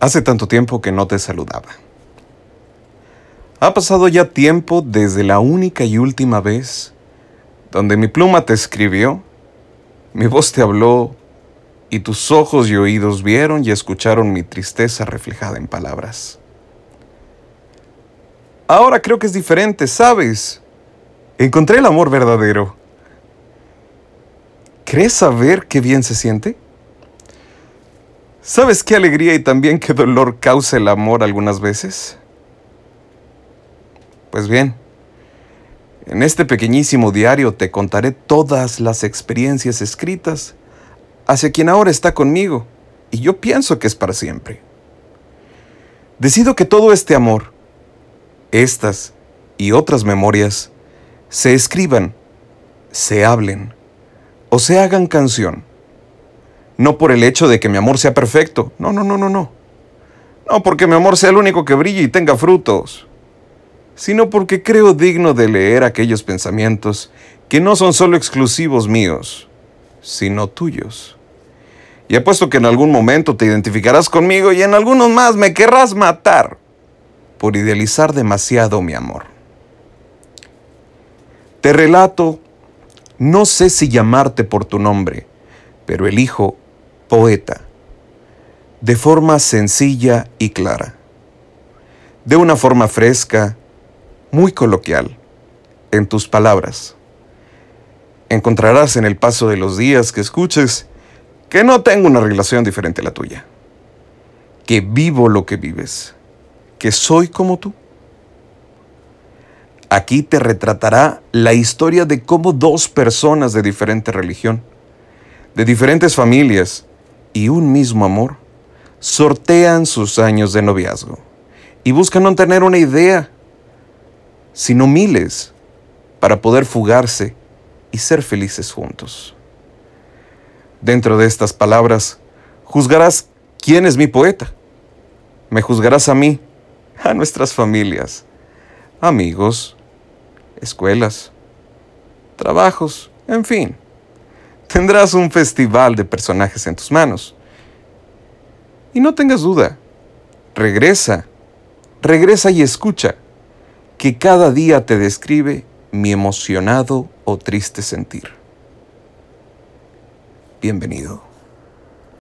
Hace tanto tiempo que no te saludaba. Ha pasado ya tiempo desde la única y última vez donde mi pluma te escribió, mi voz te habló y tus ojos y oídos vieron y escucharon mi tristeza reflejada en palabras. Ahora creo que es diferente, ¿sabes? Encontré el amor verdadero. ¿Crees saber qué bien se siente? ¿Sabes qué alegría y también qué dolor causa el amor algunas veces? Pues bien, en este pequeñísimo diario te contaré todas las experiencias escritas hacia quien ahora está conmigo y yo pienso que es para siempre. Decido que todo este amor, estas y otras memorias, se escriban, se hablen o se hagan canción no por el hecho de que mi amor sea perfecto. No, no, no, no, no. No porque mi amor sea el único que brille y tenga frutos. Sino porque creo digno de leer aquellos pensamientos que no son solo exclusivos míos, sino tuyos. Y apuesto que en algún momento te identificarás conmigo y en algunos más me querrás matar por idealizar demasiado mi amor. Te relato, no sé si llamarte por tu nombre, pero elijo poeta, de forma sencilla y clara, de una forma fresca, muy coloquial, en tus palabras. Encontrarás en el paso de los días que escuches que no tengo una relación diferente a la tuya, que vivo lo que vives, que soy como tú. Aquí te retratará la historia de cómo dos personas de diferente religión, de diferentes familias, y un mismo amor sortean sus años de noviazgo y buscan no tener una idea, sino miles, para poder fugarse y ser felices juntos. Dentro de estas palabras, juzgarás quién es mi poeta. Me juzgarás a mí, a nuestras familias, amigos, escuelas, trabajos, en fin tendrás un festival de personajes en tus manos. Y no tengas duda, regresa, regresa y escucha, que cada día te describe mi emocionado o triste sentir. Bienvenido.